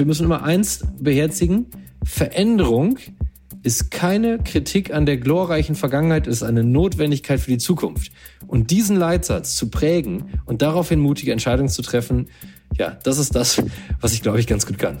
Wir müssen immer eins beherzigen. Veränderung ist keine Kritik an der glorreichen Vergangenheit, ist eine Notwendigkeit für die Zukunft. Und diesen Leitsatz zu prägen und daraufhin mutige Entscheidungen zu treffen, ja, das ist das, was ich glaube ich ganz gut kann.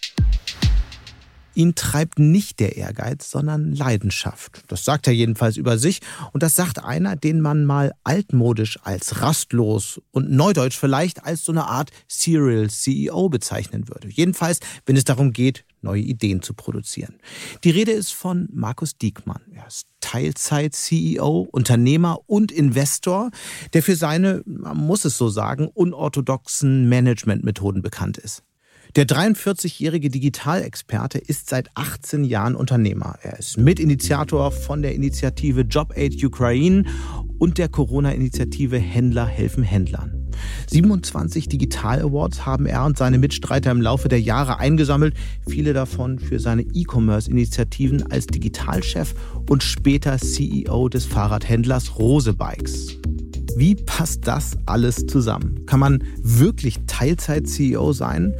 Ihn treibt nicht der Ehrgeiz, sondern Leidenschaft. Das sagt er jedenfalls über sich. Und das sagt einer, den man mal altmodisch als rastlos und neudeutsch vielleicht als so eine Art Serial CEO bezeichnen würde. Jedenfalls, wenn es darum geht, neue Ideen zu produzieren. Die Rede ist von Markus Diekmann. Er ist Teilzeit-CEO, Unternehmer und Investor, der für seine, man muss es so sagen, unorthodoxen Managementmethoden bekannt ist. Der 43-jährige Digitalexperte ist seit 18 Jahren Unternehmer. Er ist Mitinitiator von der Initiative Job Aid Ukraine und der Corona-Initiative Händler helfen Händlern. 27 Digital Awards haben er und seine Mitstreiter im Laufe der Jahre eingesammelt, viele davon für seine E-Commerce-Initiativen als Digitalchef und später CEO des Fahrradhändlers Rose Bikes. Wie passt das alles zusammen? Kann man wirklich Teilzeit-CEO sein?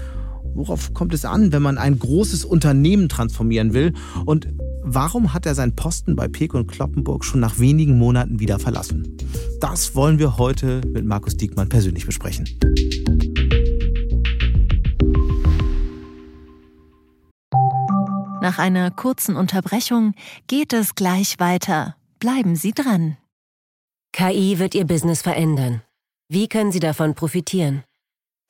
Worauf kommt es an, wenn man ein großes Unternehmen transformieren will? Und warum hat er seinen Posten bei Peek und Kloppenburg schon nach wenigen Monaten wieder verlassen? Das wollen wir heute mit Markus Diekmann persönlich besprechen. Nach einer kurzen Unterbrechung geht es gleich weiter. Bleiben Sie dran. KI wird Ihr Business verändern. Wie können Sie davon profitieren?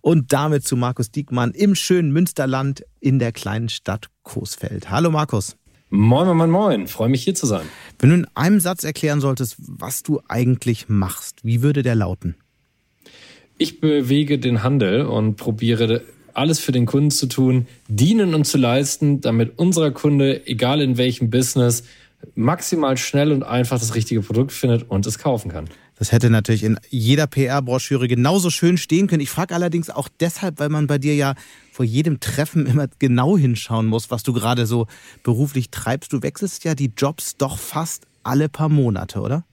Und damit zu Markus Diekmann im schönen Münsterland in der kleinen Stadt Coesfeld. Hallo Markus. Moin, moin, moin, moin. Freue mich hier zu sein. Wenn du in einem Satz erklären solltest, was du eigentlich machst, wie würde der lauten? Ich bewege den Handel und probiere alles für den Kunden zu tun, dienen und zu leisten, damit unser Kunde, egal in welchem Business, maximal schnell und einfach das richtige Produkt findet und es kaufen kann. Das hätte natürlich in jeder PR-Broschüre genauso schön stehen können. Ich frage allerdings auch deshalb, weil man bei dir ja vor jedem Treffen immer genau hinschauen muss, was du gerade so beruflich treibst. Du wechselst ja die Jobs doch fast alle paar Monate, oder?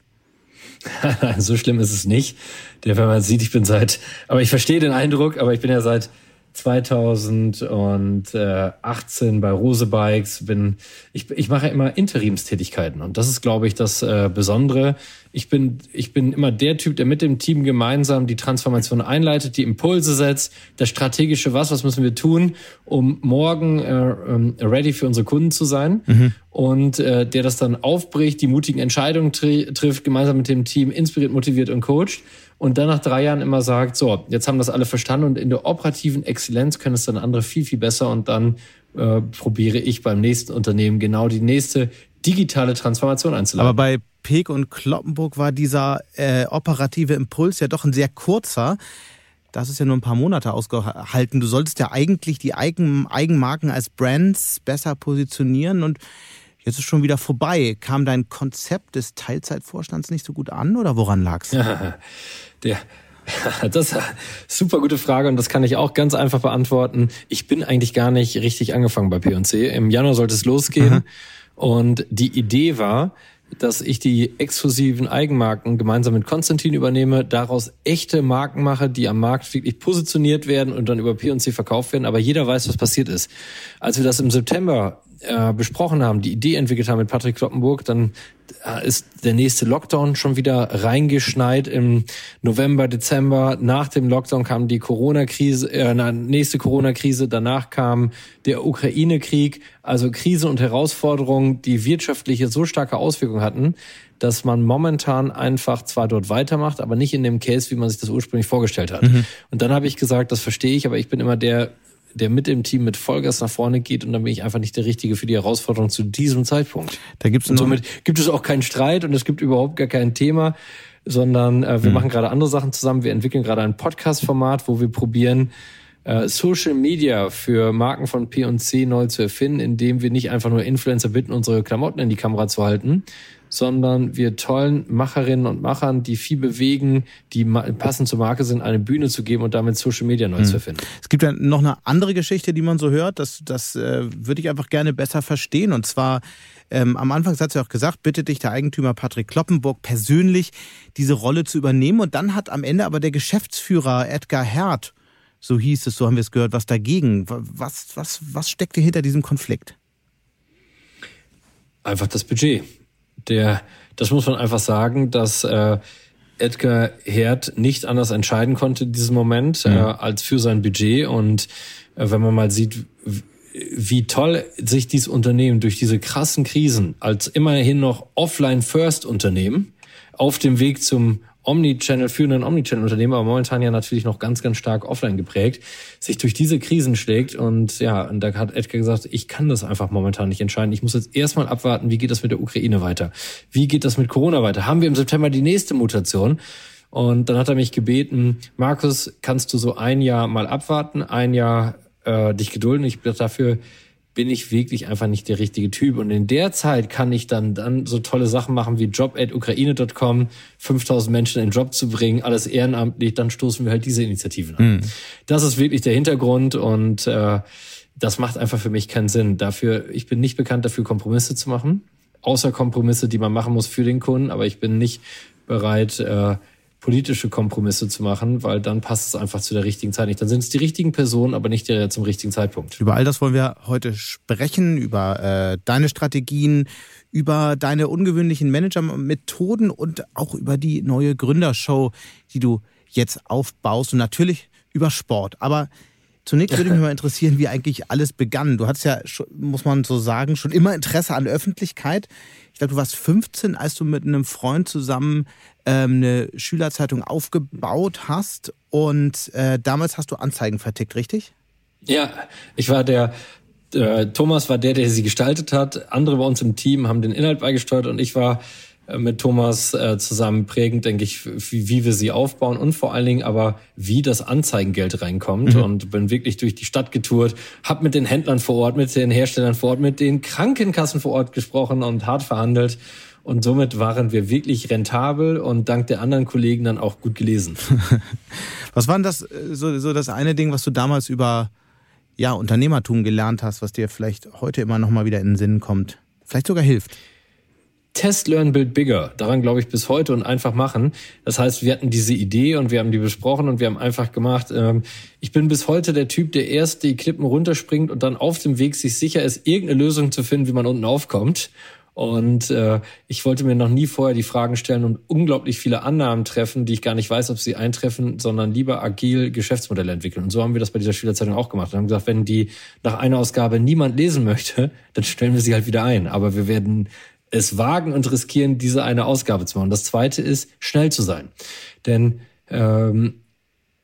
so schlimm ist es nicht. Der, wenn man sieht, ich bin seit, aber ich verstehe den Eindruck, aber ich bin ja seit 2018 bei Rose Bikes bin ich ich mache immer Interimstätigkeiten und das ist glaube ich das äh, Besondere. Ich bin ich bin immer der Typ, der mit dem Team gemeinsam die Transformation einleitet, die Impulse setzt, das strategische was was müssen wir tun, um morgen äh, ähm, ready für unsere Kunden zu sein mhm. und äh, der das dann aufbricht, die mutigen Entscheidungen tri trifft gemeinsam mit dem Team, inspiriert, motiviert und coacht und dann nach drei Jahren immer sagt, so, jetzt haben das alle verstanden und in der operativen Exzellenz können es dann andere viel, viel besser und dann äh, probiere ich beim nächsten Unternehmen genau die nächste digitale Transformation einzuleiten. Aber bei Peek und Kloppenburg war dieser äh, operative Impuls ja doch ein sehr kurzer. Das ist ja nur ein paar Monate ausgehalten. Du solltest ja eigentlich die Eigen Eigenmarken als Brands besser positionieren und Jetzt ist schon wieder vorbei. Kam dein Konzept des Teilzeitvorstands nicht so gut an oder woran lag's? Ja, der, das ist eine super gute Frage und das kann ich auch ganz einfach beantworten. Ich bin eigentlich gar nicht richtig angefangen bei P&C. Im Januar sollte es losgehen mhm. und die Idee war, dass ich die exklusiven Eigenmarken gemeinsam mit Konstantin übernehme, daraus echte Marken mache, die am Markt wirklich positioniert werden und dann über P&C verkauft werden, aber jeder weiß, was passiert ist. Als wir das im September äh, besprochen haben, die Idee entwickelt haben mit Patrick Kloppenburg, dann äh, ist der nächste Lockdown schon wieder reingeschneit im November, Dezember. Nach dem Lockdown kam die Corona-Krise, äh, nächste Corona-Krise. Danach kam der Ukraine-Krieg. Also Krise und Herausforderungen, die wirtschaftliche so starke Auswirkungen hatten, dass man momentan einfach zwar dort weitermacht, aber nicht in dem Case, wie man sich das ursprünglich vorgestellt hat. Mhm. Und dann habe ich gesagt, das verstehe ich, aber ich bin immer der der mit dem Team mit Vollgas nach vorne geht und dann bin ich einfach nicht der Richtige für die Herausforderung zu diesem Zeitpunkt. Da gibt's und somit gibt es auch keinen Streit und es gibt überhaupt gar kein Thema, sondern äh, wir mhm. machen gerade andere Sachen zusammen. Wir entwickeln gerade ein Podcast-Format, wo wir probieren, äh, Social Media für Marken von P&C neu zu erfinden, indem wir nicht einfach nur Influencer bitten, unsere Klamotten in die Kamera zu halten, sondern wir tollen Macherinnen und Machern, die viel bewegen, die passend zur Marke sind, eine Bühne zu geben und damit Social Media neu hm. zu erfinden. Es gibt ja noch eine andere Geschichte, die man so hört. Das, das äh, würde ich einfach gerne besser verstehen. Und zwar ähm, am Anfang hat sie auch gesagt, bitte dich der Eigentümer Patrick Kloppenburg persönlich diese Rolle zu übernehmen. Und dann hat am Ende aber der Geschäftsführer Edgar Herd, so hieß es, so haben wir es gehört, was dagegen. Was, was, was steckt hinter diesem Konflikt? Einfach das Budget der, das muss man einfach sagen, dass äh, Edgar Herd nicht anders entscheiden konnte in diesem Moment mhm. äh, als für sein Budget. Und äh, wenn man mal sieht, wie toll sich dieses Unternehmen durch diese krassen Krisen als immerhin noch Offline-First-Unternehmen auf dem Weg zum Omnichannel, führenden Omnichannel-Unternehmen, aber momentan ja natürlich noch ganz, ganz stark offline geprägt, sich durch diese Krisen schlägt. Und ja, und da hat Edgar gesagt, ich kann das einfach momentan nicht entscheiden. Ich muss jetzt erstmal abwarten, wie geht das mit der Ukraine weiter? Wie geht das mit Corona weiter? Haben wir im September die nächste Mutation? Und dann hat er mich gebeten, Markus, kannst du so ein Jahr mal abwarten, ein Jahr äh, dich gedulden? Ich bin dafür bin ich wirklich einfach nicht der richtige Typ. Und in der Zeit kann ich dann, dann so tolle Sachen machen wie job.ukraine.com, 5000 Menschen in den Job zu bringen, alles ehrenamtlich, dann stoßen wir halt diese Initiativen an. Mhm. Das ist wirklich der Hintergrund und äh, das macht einfach für mich keinen Sinn. Dafür, ich bin nicht bekannt dafür, Kompromisse zu machen, außer Kompromisse, die man machen muss für den Kunden, aber ich bin nicht bereit, äh, politische Kompromisse zu machen, weil dann passt es einfach zu der richtigen Zeit nicht. Dann sind es die richtigen Personen, aber nicht der zum richtigen Zeitpunkt. Über all das wollen wir heute sprechen, über äh, deine Strategien, über deine ungewöhnlichen Managermethoden und auch über die neue Gründershow, die du jetzt aufbaust und natürlich über Sport. Aber Zunächst würde mich mal interessieren, wie eigentlich alles begann. Du hattest ja, muss man so sagen, schon immer Interesse an Öffentlichkeit. Ich glaube, du warst 15, als du mit einem Freund zusammen ähm, eine Schülerzeitung aufgebaut hast und äh, damals hast du Anzeigen vertickt, richtig? Ja, ich war der, äh, Thomas war der, der sie gestaltet hat. Andere bei uns im Team haben den Inhalt beigesteuert und ich war mit Thomas äh, zusammen prägend, denke ich, wie, wie wir sie aufbauen und vor allen Dingen aber, wie das Anzeigengeld reinkommt. Mhm. Und bin wirklich durch die Stadt getourt, hab mit den Händlern vor Ort, mit den Herstellern vor Ort, mit den Krankenkassen vor Ort gesprochen und hart verhandelt und somit waren wir wirklich rentabel und dank der anderen Kollegen dann auch gut gelesen. was war denn das, äh, so, so das eine Ding, was du damals über ja, Unternehmertum gelernt hast, was dir vielleicht heute immer noch mal wieder in den Sinn kommt? Vielleicht sogar hilft? Test, Learn, Build Bigger. Daran glaube ich bis heute und einfach machen. Das heißt, wir hatten diese Idee und wir haben die besprochen und wir haben einfach gemacht. Ähm, ich bin bis heute der Typ, der erst die Klippen runterspringt und dann auf dem Weg sich sicher ist, irgendeine Lösung zu finden, wie man unten aufkommt. Und äh, ich wollte mir noch nie vorher die Fragen stellen und unglaublich viele Annahmen treffen, die ich gar nicht weiß, ob sie eintreffen, sondern lieber agil Geschäftsmodelle entwickeln. Und so haben wir das bei dieser Schülerzeitung auch gemacht. Wir haben gesagt, wenn die nach einer Ausgabe niemand lesen möchte, dann stellen wir sie halt wieder ein. Aber wir werden es wagen und riskieren, diese eine Ausgabe zu machen. Das zweite ist, schnell zu sein. Denn ähm,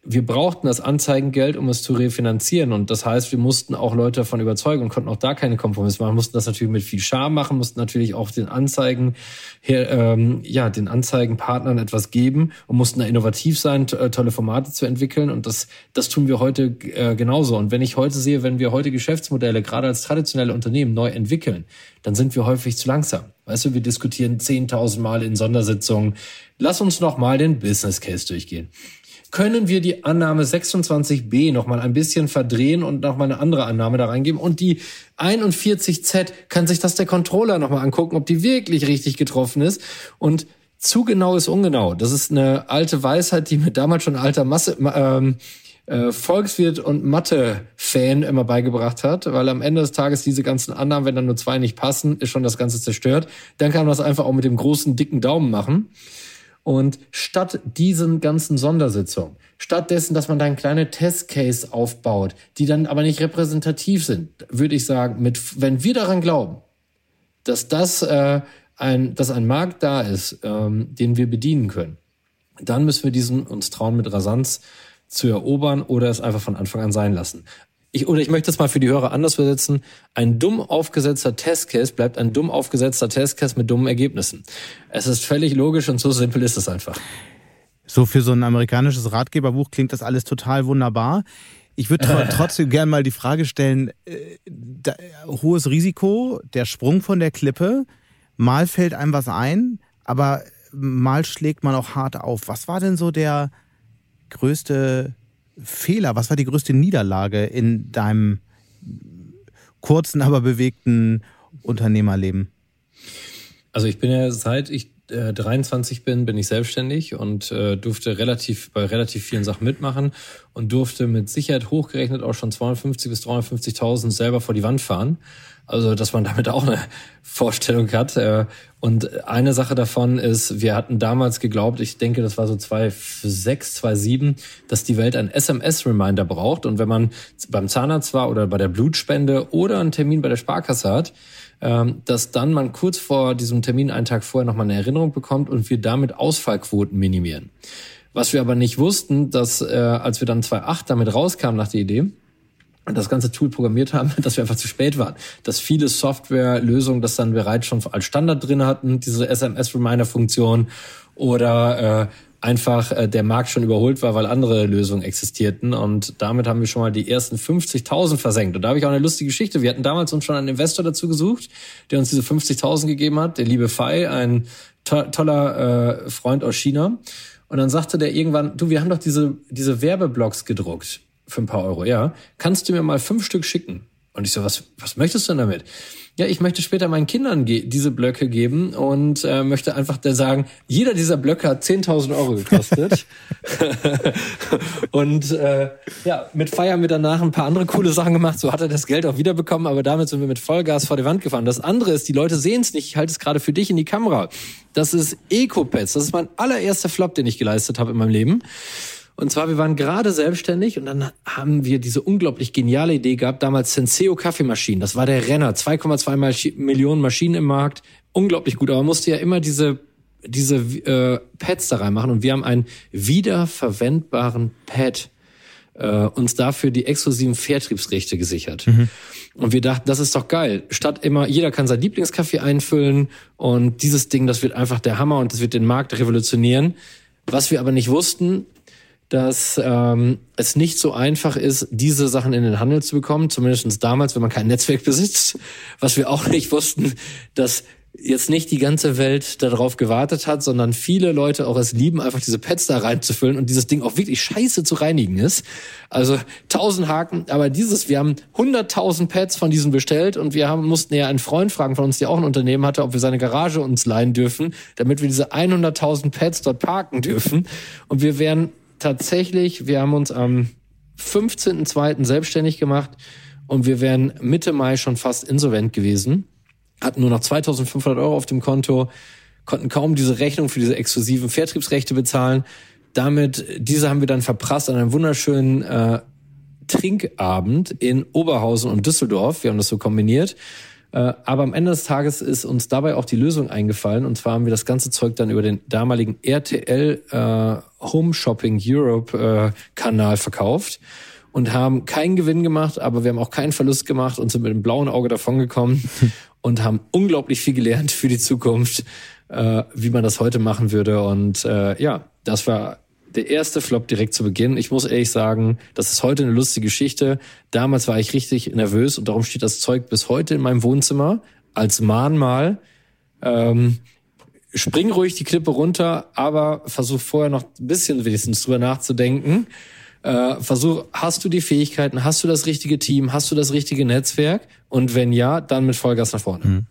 wir brauchten das Anzeigengeld, um es zu refinanzieren. Und das heißt, wir mussten auch Leute davon überzeugen und konnten auch da keine Kompromisse machen. Mussten das natürlich mit viel Charme machen, mussten natürlich auch den Anzeigen, ähm, ja, den Anzeigenpartnern etwas geben und mussten da innovativ sein, äh, tolle Formate zu entwickeln. Und das, das tun wir heute äh, genauso. Und wenn ich heute sehe, wenn wir heute Geschäftsmodelle gerade als traditionelle Unternehmen neu entwickeln, dann sind wir häufig zu langsam. Weißt du, wir diskutieren 10.000 Mal in Sondersitzungen. Lass uns noch mal den Business Case durchgehen können wir die Annahme 26b nochmal ein bisschen verdrehen und nochmal eine andere Annahme da reingeben. Und die 41z kann sich das der Controller nochmal angucken, ob die wirklich richtig getroffen ist. Und zu genau ist ungenau. Das ist eine alte Weisheit, die mir damals schon alter Masse, ähm, äh, Volkswirt und Mathe-Fan immer beigebracht hat, weil am Ende des Tages diese ganzen Annahmen, wenn dann nur zwei nicht passen, ist schon das Ganze zerstört. Dann kann man das einfach auch mit dem großen, dicken Daumen machen. Und statt diesen ganzen Sondersitzungen, stattdessen, dass man da eine kleine Testcase aufbaut, die dann aber nicht repräsentativ sind, würde ich sagen, mit, wenn wir daran glauben, dass das äh, ein, dass ein Markt da ist, ähm, den wir bedienen können, dann müssen wir diesen uns trauen mit Rasanz zu erobern oder es einfach von Anfang an sein lassen. Ich, oder ich möchte das mal für die Hörer anders übersetzen. Ein dumm aufgesetzter Testcase bleibt ein dumm aufgesetzter Testcase mit dummen Ergebnissen. Es ist völlig logisch und so simpel ist es einfach. So für so ein amerikanisches Ratgeberbuch klingt das alles total wunderbar. Ich würde tr trotzdem gerne mal die Frage stellen, äh, da, hohes Risiko, der Sprung von der Klippe, mal fällt einem was ein, aber mal schlägt man auch hart auf. Was war denn so der größte Fehler? Was war die größte Niederlage in deinem kurzen, aber bewegten Unternehmerleben? Also ich bin ja seit ich äh, 23 bin, bin ich selbstständig und äh, durfte relativ bei relativ vielen Sachen mitmachen und durfte mit Sicherheit hochgerechnet auch schon 250 bis 350.000 selber vor die Wand fahren. Also, dass man damit auch eine Vorstellung hat. Äh, und eine Sache davon ist, wir hatten damals geglaubt, ich denke, das war so 2006, 2007, dass die Welt ein SMS-Reminder braucht. Und wenn man beim Zahnarzt war oder bei der Blutspende oder einen Termin bei der Sparkasse hat, ähm, dass dann man kurz vor diesem Termin einen Tag vorher nochmal eine Erinnerung bekommt und wir damit Ausfallquoten minimieren. Was wir aber nicht wussten, dass äh, als wir dann 2008 damit rauskamen nach der Idee, das ganze Tool programmiert haben, dass wir einfach zu spät waren. Dass viele Softwarelösungen das dann bereits schon als Standard drin hatten, diese SMS-Reminder-Funktion oder äh, einfach äh, der Markt schon überholt war, weil andere Lösungen existierten. Und damit haben wir schon mal die ersten 50.000 versenkt. Und da habe ich auch eine lustige Geschichte. Wir hatten damals uns schon einen Investor dazu gesucht, der uns diese 50.000 gegeben hat, der liebe Fei, ein to toller äh, Freund aus China. Und dann sagte der irgendwann, du, wir haben doch diese, diese Werbeblocks gedruckt für ein paar Euro, ja. Kannst du mir mal fünf Stück schicken? Und ich so, was, was möchtest du denn damit? Ja, ich möchte später meinen Kindern diese Blöcke geben und äh, möchte einfach der sagen, jeder dieser Blöcke hat 10.000 Euro gekostet. und äh, ja, mit Feier haben wir danach ein paar andere coole Sachen gemacht. So hat er das Geld auch wiederbekommen, aber damit sind wir mit Vollgas vor die Wand gefahren. Das andere ist, die Leute sehen es nicht. Ich halte es gerade für dich in die Kamera. Das ist Ecopets. Das ist mein allererster Flop, den ich geleistet habe in meinem Leben. Und zwar, wir waren gerade selbstständig und dann haben wir diese unglaublich geniale Idee gehabt, damals Senseo Kaffeemaschinen. Das war der Renner, 2,2 Millionen Maschinen im Markt, unglaublich gut. Aber man musste ja immer diese diese äh, Pads da reinmachen und wir haben einen wiederverwendbaren Pad äh, uns dafür die exklusiven Vertriebsrechte gesichert. Mhm. Und wir dachten, das ist doch geil. Statt immer, jeder kann sein Lieblingskaffee einfüllen und dieses Ding, das wird einfach der Hammer und das wird den Markt revolutionieren. Was wir aber nicht wussten, dass ähm, es nicht so einfach ist, diese Sachen in den Handel zu bekommen, zumindest damals, wenn man kein Netzwerk besitzt. Was wir auch nicht wussten, dass jetzt nicht die ganze Welt darauf gewartet hat, sondern viele Leute auch es lieben, einfach diese Pads da reinzufüllen und dieses Ding auch wirklich scheiße zu reinigen ist. Also tausend Haken, aber dieses, wir haben hunderttausend Pads von diesen bestellt und wir haben, mussten ja einen Freund fragen von uns, der auch ein Unternehmen hatte, ob wir seine Garage uns leihen dürfen, damit wir diese 100.000 Pads dort parken dürfen. Und wir wären tatsächlich, wir haben uns am 15.02. selbstständig gemacht und wir wären Mitte Mai schon fast insolvent gewesen, hatten nur noch 2500 Euro auf dem Konto, konnten kaum diese Rechnung für diese exklusiven Vertriebsrechte bezahlen. Damit, diese haben wir dann verprasst an einem wunderschönen äh, Trinkabend in Oberhausen und Düsseldorf. Wir haben das so kombiniert. Äh, aber am Ende des Tages ist uns dabei auch die Lösung eingefallen. Und zwar haben wir das ganze Zeug dann über den damaligen RTL äh, Home Shopping Europe äh, Kanal verkauft und haben keinen Gewinn gemacht, aber wir haben auch keinen Verlust gemacht und sind mit einem blauen Auge davongekommen und haben unglaublich viel gelernt für die Zukunft, äh, wie man das heute machen würde. Und äh, ja, das war der erste Flop direkt zu Beginn. Ich muss ehrlich sagen, das ist heute eine lustige Geschichte. Damals war ich richtig nervös und darum steht das Zeug bis heute in meinem Wohnzimmer als Mahnmal. Ähm, spring ruhig die Klippe runter, aber versuch vorher noch ein bisschen wenigstens drüber nachzudenken. Äh, versuch, hast du die Fähigkeiten, hast du das richtige Team, hast du das richtige Netzwerk? Und wenn ja, dann mit Vollgas nach vorne. Mhm.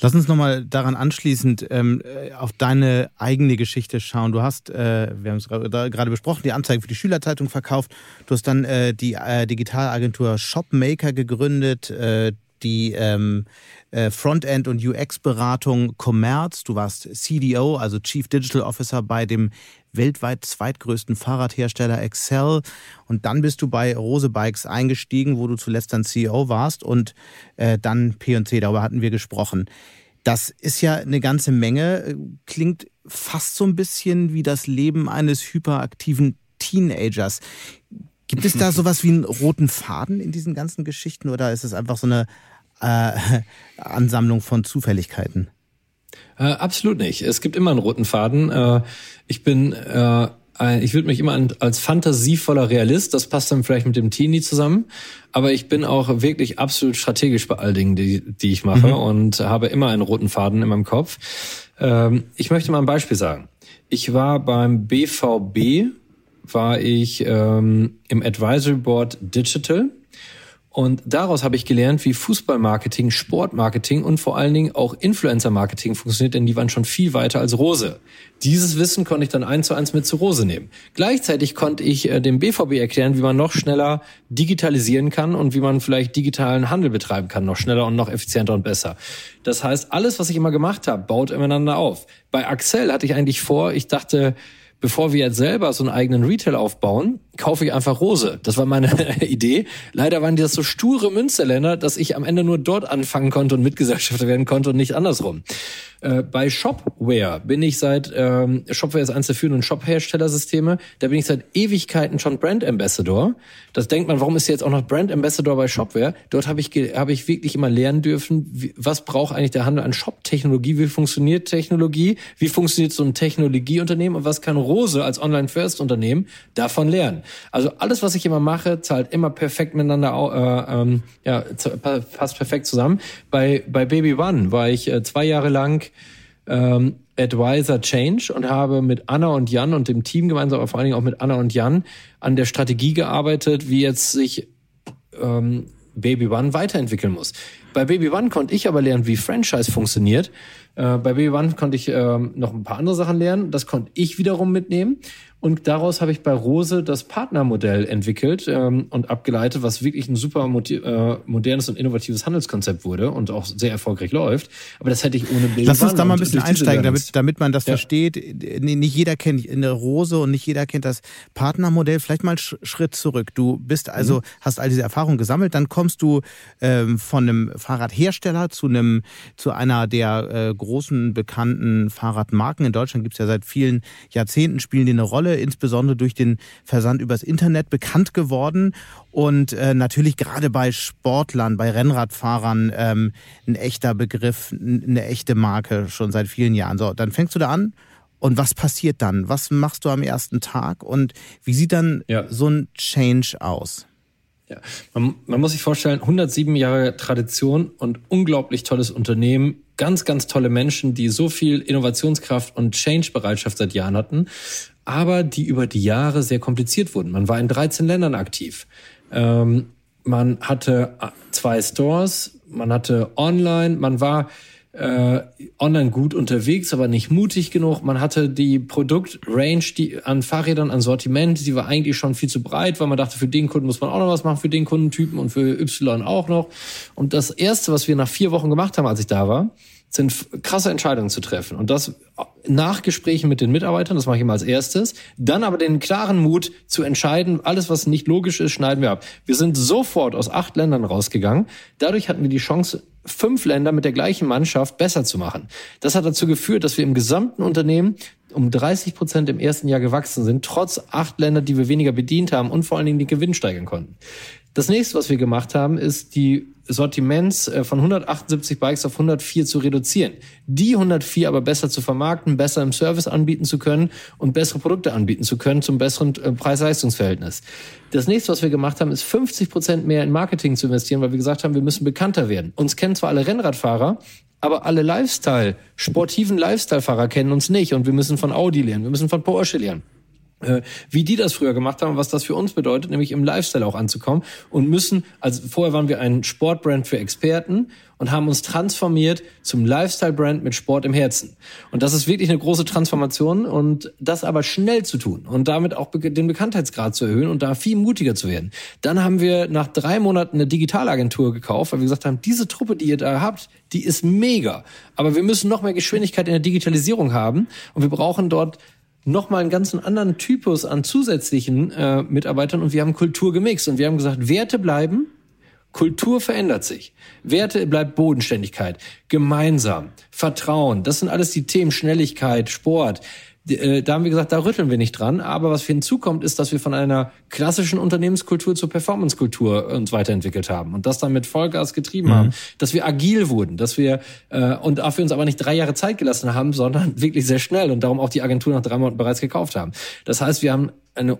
Lass uns nochmal daran anschließend ähm, äh, auf deine eigene Geschichte schauen. Du hast, äh, wir haben es gerade besprochen, die Anzeige für die Schülerzeitung verkauft. Du hast dann äh, die äh, Digitalagentur Shopmaker gegründet, äh, die ähm, äh, Frontend- und UX-Beratung Commerz. Du warst CDO, also Chief Digital Officer bei dem weltweit zweitgrößten Fahrradhersteller Excel. Und dann bist du bei Rose Bikes eingestiegen, wo du zuletzt dann CEO warst und äh, dann P&C, darüber hatten wir gesprochen. Das ist ja eine ganze Menge, klingt fast so ein bisschen wie das Leben eines hyperaktiven Teenagers. Gibt es da sowas wie einen roten Faden in diesen ganzen Geschichten oder ist es einfach so eine äh, Ansammlung von Zufälligkeiten? Äh, absolut nicht. Es gibt immer einen roten Faden. Äh, ich bin, äh, ich würde mich immer als fantasievoller Realist, das passt dann vielleicht mit dem Teenie zusammen, aber ich bin auch wirklich absolut strategisch bei all Dingen, die, die ich mache mhm. und habe immer einen roten Faden in meinem Kopf. Ähm, ich möchte mal ein Beispiel sagen. Ich war beim BVB, war ich ähm, im Advisory Board Digital und daraus habe ich gelernt, wie Fußballmarketing, Sportmarketing und vor allen Dingen auch Influencer-Marketing funktioniert, denn die waren schon viel weiter als Rose. Dieses Wissen konnte ich dann eins zu eins mit zu Rose nehmen. Gleichzeitig konnte ich äh, dem BVB erklären, wie man noch schneller digitalisieren kann und wie man vielleicht digitalen Handel betreiben kann, noch schneller und noch effizienter und besser. Das heißt, alles, was ich immer gemacht habe, baut ineinander auf. Bei Axel hatte ich eigentlich vor, ich dachte, bevor wir jetzt selber so einen eigenen Retail aufbauen, kaufe ich einfach Rose. Das war meine Idee. Leider waren die das so sture Münsterländer, dass ich am Ende nur dort anfangen konnte und Mitgesellschafter werden konnte und nicht andersrum. Äh, bei Shopware bin ich seit, ähm, Shopware ist eines der führenden Shop-Herstellersysteme, da bin ich seit Ewigkeiten schon Brand Ambassador. Das denkt man, warum ist jetzt auch noch Brand Ambassador bei Shopware? Dort habe ich, habe ich wirklich immer lernen dürfen, wie, was braucht eigentlich der Handel an Shop-Technologie, wie funktioniert Technologie, wie funktioniert so ein Technologieunternehmen und was kann Rose als Online-First-Unternehmen davon lernen. Also alles, was ich immer mache, zahlt immer perfekt miteinander, äh, ähm, ja, passt perfekt zusammen. Bei, bei Baby One war ich äh, zwei Jahre lang ähm, Advisor Change und habe mit Anna und Jan und dem Team gemeinsam, aber vor allen Dingen auch mit Anna und Jan an der Strategie gearbeitet, wie jetzt sich ähm, Baby One weiterentwickeln muss. Bei Baby One konnte ich aber lernen, wie Franchise funktioniert. Äh, bei Baby One konnte ich ähm, noch ein paar andere Sachen lernen. Das konnte ich wiederum mitnehmen. Und daraus habe ich bei Rose das Partnermodell entwickelt ähm, und abgeleitet, was wirklich ein super äh, modernes und innovatives Handelskonzept wurde und auch sehr erfolgreich läuft. Aber das hätte ich ohne Baby Lass uns da mal ein bisschen einsteigen, damit, damit man das ja. versteht. Nicht jeder kennt eine Rose und nicht jeder kennt das Partnermodell. Vielleicht mal einen Schritt zurück. Du bist also, mhm. hast all diese Erfahrungen gesammelt, dann kommst du ähm, von einem Fahrradhersteller zu einem, zu einer der äh, großen bekannten Fahrradmarken. In Deutschland gibt es ja seit vielen Jahrzehnten, spielen die eine Rolle, insbesondere durch den Versand übers Internet bekannt geworden und äh, natürlich gerade bei Sportlern, bei Rennradfahrern ähm, ein echter Begriff, eine echte Marke schon seit vielen Jahren. So, dann fängst du da an und was passiert dann? Was machst du am ersten Tag und wie sieht dann ja. so ein Change aus? Ja, man, man muss sich vorstellen, 107 Jahre Tradition und unglaublich tolles Unternehmen, ganz, ganz tolle Menschen, die so viel Innovationskraft und Change-Bereitschaft seit Jahren hatten, aber die über die Jahre sehr kompliziert wurden. Man war in 13 Ländern aktiv. Ähm, man hatte zwei Stores, man hatte online, man war äh, online gut unterwegs, aber nicht mutig genug. Man hatte die Produktrange die an Fahrrädern, an Sortiment, die war eigentlich schon viel zu breit, weil man dachte, für den Kunden muss man auch noch was machen, für den Kundentypen und für Y auch noch. Und das erste, was wir nach vier Wochen gemacht haben, als ich da war, sind krasse Entscheidungen zu treffen. Und das nach Gesprächen mit den Mitarbeitern, das mache ich immer als erstes. Dann aber den klaren Mut zu entscheiden, alles, was nicht logisch ist, schneiden wir ab. Wir sind sofort aus acht Ländern rausgegangen. Dadurch hatten wir die Chance, fünf Länder mit der gleichen Mannschaft besser zu machen. Das hat dazu geführt, dass wir im gesamten Unternehmen um 30 Prozent im ersten Jahr gewachsen sind, trotz acht Länder, die wir weniger bedient haben und vor allen Dingen den Gewinn steigern konnten. Das nächste, was wir gemacht haben, ist die Sortiments äh, von 178 Bikes auf 104 zu reduzieren. Die 104 aber besser zu vermarkten, besser im Service anbieten zu können und bessere Produkte anbieten zu können zum besseren äh, Preis-Leistungs-Verhältnis. Das nächste, was wir gemacht haben, ist 50 Prozent mehr in Marketing zu investieren, weil wir gesagt haben, wir müssen bekannter werden. Uns kennen zwar alle Rennradfahrer, aber alle Lifestyle, sportiven Lifestyle-Fahrer kennen uns nicht und wir müssen von Audi lernen, wir müssen von Porsche lernen. Äh, wie die das früher gemacht haben, was das für uns bedeutet, nämlich im Lifestyle auch anzukommen und müssen, also vorher waren wir ein Sportbrand für Experten und haben uns transformiert zum Lifestyle-Brand mit Sport im Herzen. Und das ist wirklich eine große Transformation und das aber schnell zu tun und damit auch den Bekanntheitsgrad zu erhöhen und da viel mutiger zu werden. Dann haben wir nach drei Monaten eine Digitalagentur gekauft, weil wir gesagt haben, diese Truppe, die ihr da habt, die ist mega. Aber wir müssen noch mehr Geschwindigkeit in der Digitalisierung haben und wir brauchen dort nochmal einen ganz anderen Typus an zusätzlichen äh, Mitarbeitern und wir haben Kultur gemixt und wir haben gesagt, Werte bleiben, Kultur verändert sich. Werte bleibt Bodenständigkeit, gemeinsam, Vertrauen, das sind alles die Themen, Schnelligkeit, Sport. Äh, da haben wir gesagt, da rütteln wir nicht dran. Aber was hinzukommt, ist, dass wir von einer klassischen Unternehmenskultur zur Performancekultur uns weiterentwickelt haben und das dann mit Vollgas getrieben mhm. haben, dass wir agil wurden, dass wir äh, und dafür uns aber nicht drei Jahre Zeit gelassen haben, sondern wirklich sehr schnell und darum auch die Agentur nach drei Monaten bereits gekauft haben. Das heißt, wir haben eine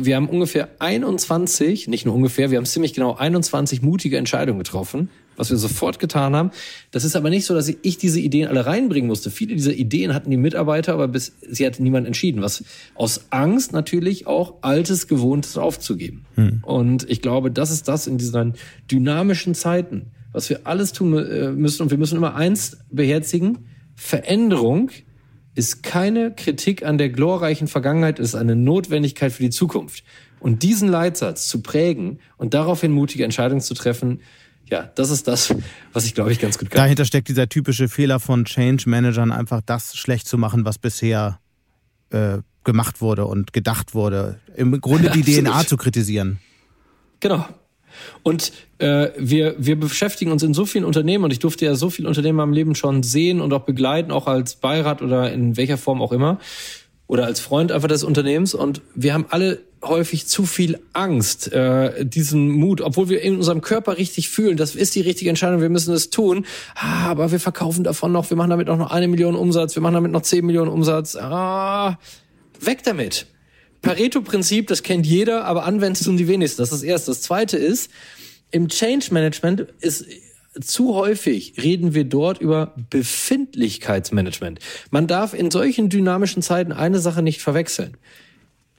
wir haben ungefähr 21, nicht nur ungefähr, wir haben ziemlich genau 21 mutige Entscheidungen getroffen, was wir sofort getan haben. Das ist aber nicht so, dass ich diese Ideen alle reinbringen musste. Viele dieser Ideen hatten die Mitarbeiter, aber bis sie hat niemand entschieden, was aus Angst natürlich auch altes, gewohntes aufzugeben. Hm. Und ich glaube, das ist das in diesen dynamischen Zeiten, was wir alles tun äh, müssen. Und wir müssen immer eins beherzigen. Veränderung ist keine Kritik an der glorreichen Vergangenheit, ist eine Notwendigkeit für die Zukunft. Und diesen Leitsatz zu prägen und daraufhin mutige Entscheidungen zu treffen, ja, das ist das, was ich glaube ich ganz gut kann. Dahinter steckt dieser typische Fehler von Change Managern, einfach das schlecht zu machen, was bisher äh, gemacht wurde und gedacht wurde. Im Grunde die DNA zu kritisieren. Genau. Und äh, wir, wir beschäftigen uns in so vielen Unternehmen und ich durfte ja so viele Unternehmen am Leben schon sehen und auch begleiten, auch als Beirat oder in welcher Form auch immer oder als Freund einfach des Unternehmens. Und wir haben alle häufig zu viel Angst, äh, diesen Mut, obwohl wir in unserem Körper richtig fühlen, das ist die richtige Entscheidung, wir müssen es tun, ah, aber wir verkaufen davon noch, wir machen damit auch noch eine Million Umsatz, wir machen damit noch zehn Millionen Umsatz, ah, weg damit. Pareto-Prinzip, das kennt jeder, aber anwenden tun die wenigsten. Das ist das Erste. Das Zweite ist, im Change Management ist zu häufig reden wir dort über Befindlichkeitsmanagement. Man darf in solchen dynamischen Zeiten eine Sache nicht verwechseln.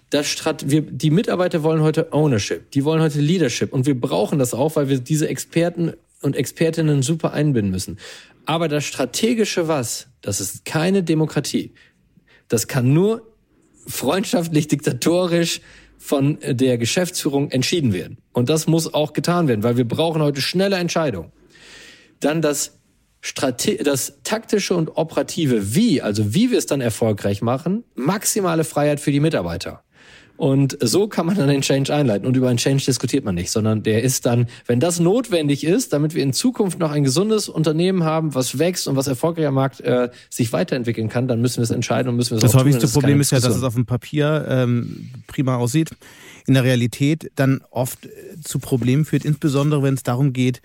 Das Strat wir, die Mitarbeiter wollen heute Ownership, die wollen heute Leadership und wir brauchen das auch, weil wir diese Experten und Expertinnen super einbinden müssen. Aber das strategische Was, das ist keine Demokratie. Das kann nur freundschaftlich, diktatorisch von der Geschäftsführung entschieden werden. Und das muss auch getan werden, weil wir brauchen heute schnelle Entscheidungen. Dann das Strate das taktische und operative Wie, also wie wir es dann erfolgreich machen, maximale Freiheit für die Mitarbeiter. Und so kann man dann den Change einleiten. Und über einen Change diskutiert man nicht, sondern der ist dann, wenn das notwendig ist, damit wir in Zukunft noch ein gesundes Unternehmen haben, was wächst und was erfolgreich am Markt äh, sich weiterentwickeln kann, dann müssen wir es entscheiden und müssen wir es Das häufigste Problem ist ja, dass es auf dem Papier ähm, prima aussieht, in der Realität dann oft äh, zu Problemen führt, insbesondere wenn es darum geht,